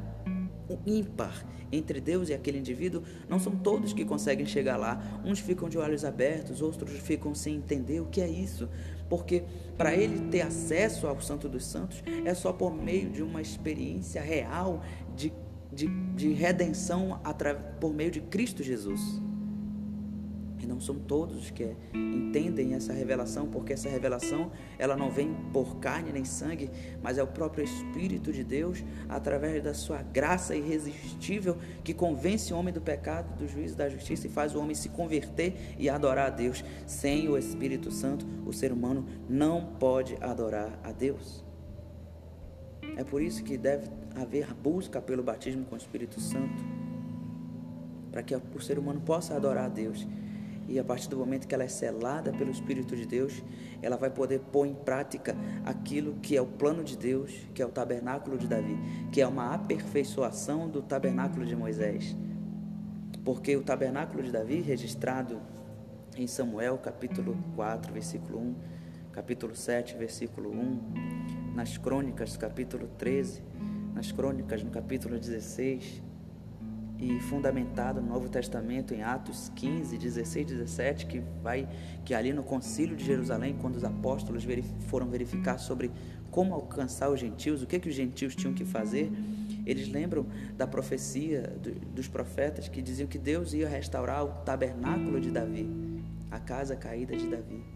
ímpar entre Deus e aquele indivíduo, não são todos que conseguem chegar lá. Uns ficam de olhos abertos, outros ficam sem entender o que é isso. Porque para ele ter acesso ao Santo dos Santos é só por meio de uma experiência real de, de, de redenção por meio de Cristo Jesus. E não são todos que entendem essa revelação, porque essa revelação ela não vem por carne nem sangue, mas é o próprio Espírito de Deus, através da sua graça irresistível, que convence o homem do pecado, do juízo da justiça e faz o homem se converter e adorar a Deus. Sem o Espírito Santo, o ser humano não pode adorar a Deus. É por isso que deve haver busca pelo batismo com o Espírito Santo, para que o ser humano possa adorar a Deus. E a partir do momento que ela é selada pelo Espírito de Deus, ela vai poder pôr em prática aquilo que é o plano de Deus, que é o tabernáculo de Davi, que é uma aperfeiçoação do tabernáculo de Moisés. Porque o tabernáculo de Davi, registrado em Samuel, capítulo 4, versículo 1, capítulo 7, versículo 1, nas crônicas, capítulo 13, nas crônicas, no capítulo 16, e fundamentado no Novo Testamento em Atos 15, 16, 17, que vai que ali no Concílio de Jerusalém, quando os apóstolos foram verificar sobre como alcançar os gentios, o que que os gentios tinham que fazer, eles lembram da profecia dos profetas que diziam que Deus ia restaurar o tabernáculo de Davi, a casa caída de Davi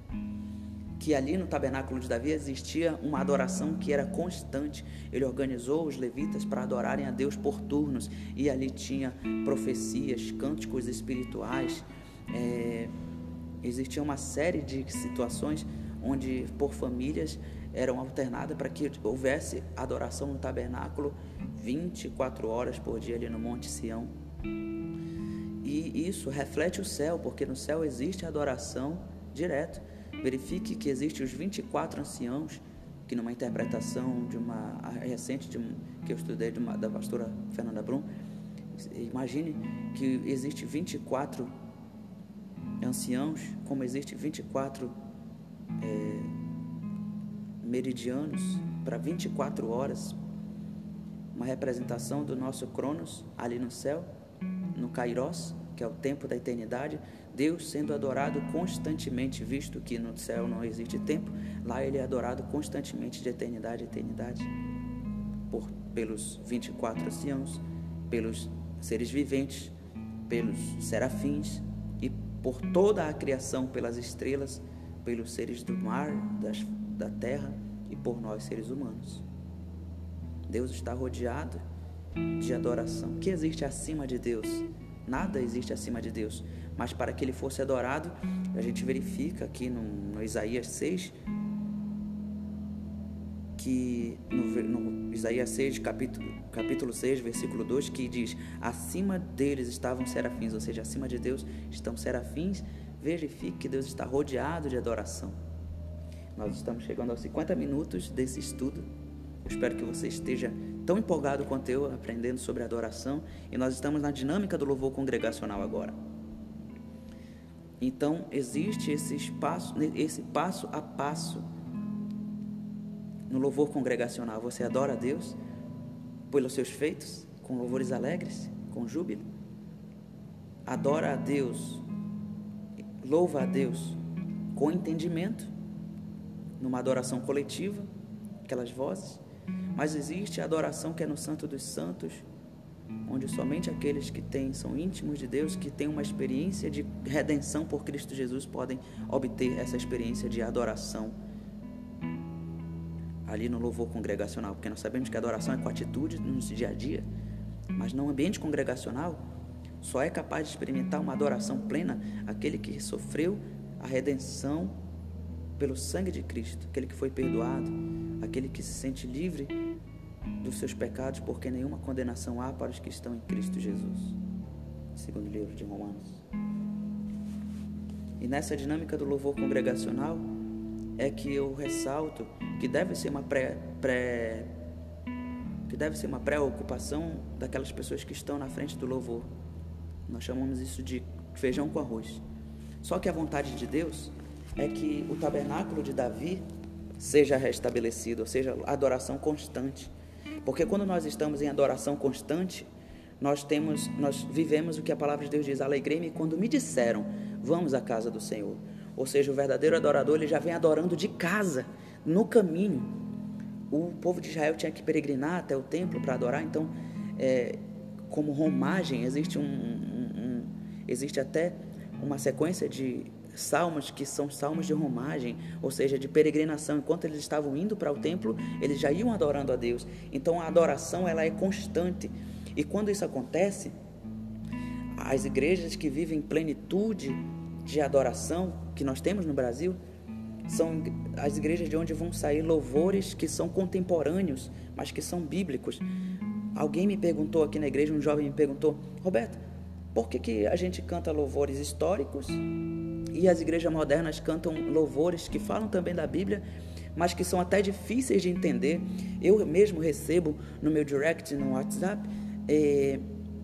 que ali no tabernáculo de Davi existia uma adoração que era constante. Ele organizou os levitas para adorarem a Deus por turnos e ali tinha profecias, cânticos espirituais. É, existia uma série de situações onde por famílias eram alternadas para que houvesse adoração no tabernáculo 24 horas por dia ali no Monte Sião. E isso reflete o céu, porque no céu existe adoração direto. Verifique que existem os 24 anciãos, que numa interpretação de uma recente de, que eu estudei uma, da pastora Fernanda Brum, imagine que existe 24 anciãos, como existe 24 é, meridianos para 24 horas, uma representação do nosso Cronos ali no céu, no Kairos, que é o tempo da eternidade, Deus sendo adorado constantemente, visto que no céu não existe tempo, lá ele é adorado constantemente de eternidade a eternidade, por, pelos 24 anciãos, pelos seres viventes, pelos serafins e por toda a criação, pelas estrelas, pelos seres do mar, das, da terra e por nós seres humanos. Deus está rodeado de adoração. O que existe acima de Deus? Nada existe acima de Deus. Mas para que ele fosse adorado, a gente verifica aqui no, no Isaías 6, que no, no, Isaías 6, capítulo, capítulo 6, versículo 2, que diz: Acima deles estavam serafins, ou seja, acima de Deus estão serafins. Verifique que Deus está rodeado de adoração. Nós estamos chegando aos 50 minutos desse estudo. Eu espero que você esteja tão empolgado quanto eu aprendendo sobre adoração e nós estamos na dinâmica do louvor congregacional agora. Então, existe esse espaço, esse passo a passo no louvor congregacional. Você adora a Deus pelos seus feitos, com louvores alegres, com júbilo. Adora a Deus, louva a Deus com entendimento, numa adoração coletiva, aquelas vozes. Mas existe a adoração que é no Santo dos Santos, onde somente aqueles que têm, são íntimos de Deus, que têm uma experiência de redenção por Cristo Jesus, podem obter essa experiência de adoração ali no louvor congregacional, porque nós sabemos que a adoração é com atitude no dia a dia, mas no ambiente congregacional só é capaz de experimentar uma adoração plena aquele que sofreu a redenção pelo sangue de Cristo, aquele que foi perdoado, aquele que se sente livre dos seus pecados, porque nenhuma condenação há para os que estão em Cristo Jesus. Segundo livro de Romanos. E nessa dinâmica do louvor congregacional é que eu ressalto que deve ser uma pré, pré que deve ser uma preocupação daquelas pessoas que estão na frente do louvor. Nós chamamos isso de feijão com arroz. Só que a vontade de Deus é que o tabernáculo de Davi seja restabelecido, ou seja, adoração constante. Porque quando nós estamos em adoração constante, nós temos, nós vivemos o que a palavra de Deus diz: "Alegrei-me quando me disseram: vamos à casa do Senhor". Ou seja, o verdadeiro adorador ele já vem adorando de casa, no caminho. O povo de Israel tinha que peregrinar até o templo para adorar, então, é, como romagem, existe um, um, um, existe até uma sequência de salmos que são salmos de romagem, ou seja, de peregrinação. Enquanto eles estavam indo para o templo, eles já iam adorando a Deus. Então a adoração ela é constante. E quando isso acontece, as igrejas que vivem plenitude de adoração que nós temos no Brasil são as igrejas de onde vão sair louvores que são contemporâneos, mas que são bíblicos. Alguém me perguntou aqui na igreja, um jovem me perguntou, Roberto, por que, que a gente canta louvores históricos e as igrejas modernas cantam louvores que falam também da Bíblia, mas que são até difíceis de entender. Eu mesmo recebo no meu direct no WhatsApp é,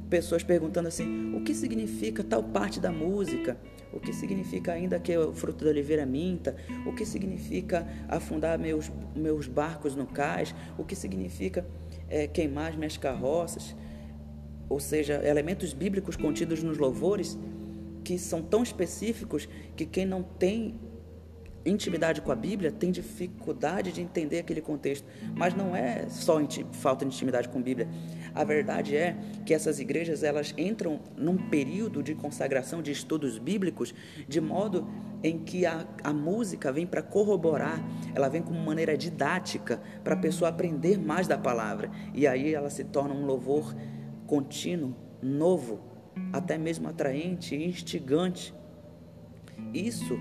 pessoas perguntando assim: o que significa tal parte da música? O que significa ainda que o fruto da oliveira minta? O que significa afundar meus, meus barcos no cais? O que significa é, queimar as minhas carroças? Ou seja, elementos bíblicos contidos nos louvores que são tão específicos que quem não tem intimidade com a Bíblia tem dificuldade de entender aquele contexto. Mas não é só falta de intimidade com a Bíblia. A verdade é que essas igrejas elas entram num período de consagração de estudos bíblicos de modo em que a, a música vem para corroborar, ela vem como maneira didática para a pessoa aprender mais da palavra. E aí ela se torna um louvor contínuo, novo, até mesmo atraente e instigante. Isso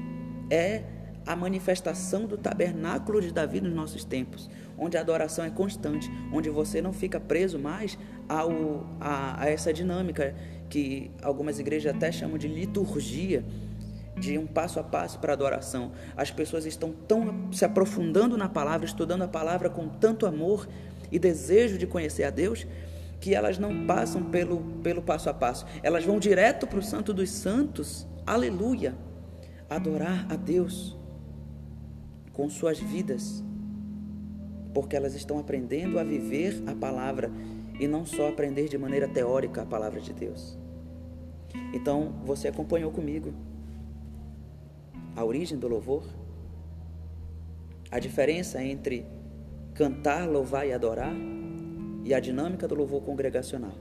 é a manifestação do tabernáculo de Davi nos nossos tempos, onde a adoração é constante, onde você não fica preso mais ao, a, a essa dinâmica que algumas igrejas até chamam de liturgia, de um passo a passo para a adoração. As pessoas estão tão se aprofundando na palavra, estudando a palavra com tanto amor e desejo de conhecer a Deus, que elas não passam pelo, pelo passo a passo, elas vão direto para o Santo dos Santos, aleluia, adorar a Deus com suas vidas, porque elas estão aprendendo a viver a palavra e não só aprender de maneira teórica a palavra de Deus. Então, você acompanhou comigo a origem do louvor, a diferença entre cantar, louvar e adorar e a dinâmica do louvor congregacional,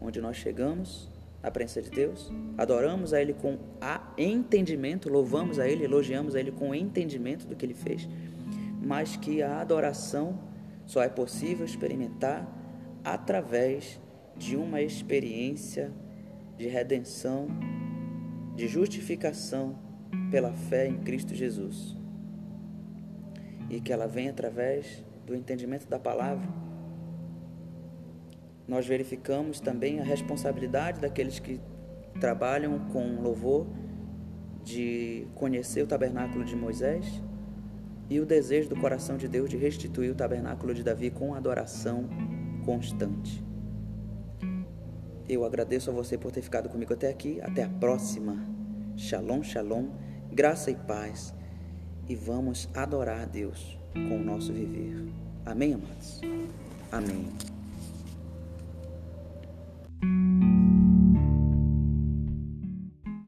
onde nós chegamos na presença de Deus, adoramos a Ele com a entendimento, louvamos a Ele, elogiamos a Ele com entendimento do que Ele fez, mas que a adoração só é possível experimentar através de uma experiência de redenção, de justificação pela fé em Cristo Jesus. E que ela vem através do entendimento da palavra. Nós verificamos também a responsabilidade daqueles que trabalham com louvor de conhecer o tabernáculo de Moisés e o desejo do coração de Deus de restituir o tabernáculo de Davi com adoração constante. Eu agradeço a você por ter ficado comigo até aqui. Até a próxima. Shalom, shalom, graça e paz. E vamos adorar a Deus com o nosso viver. Amém, amados? Amém. Thank you.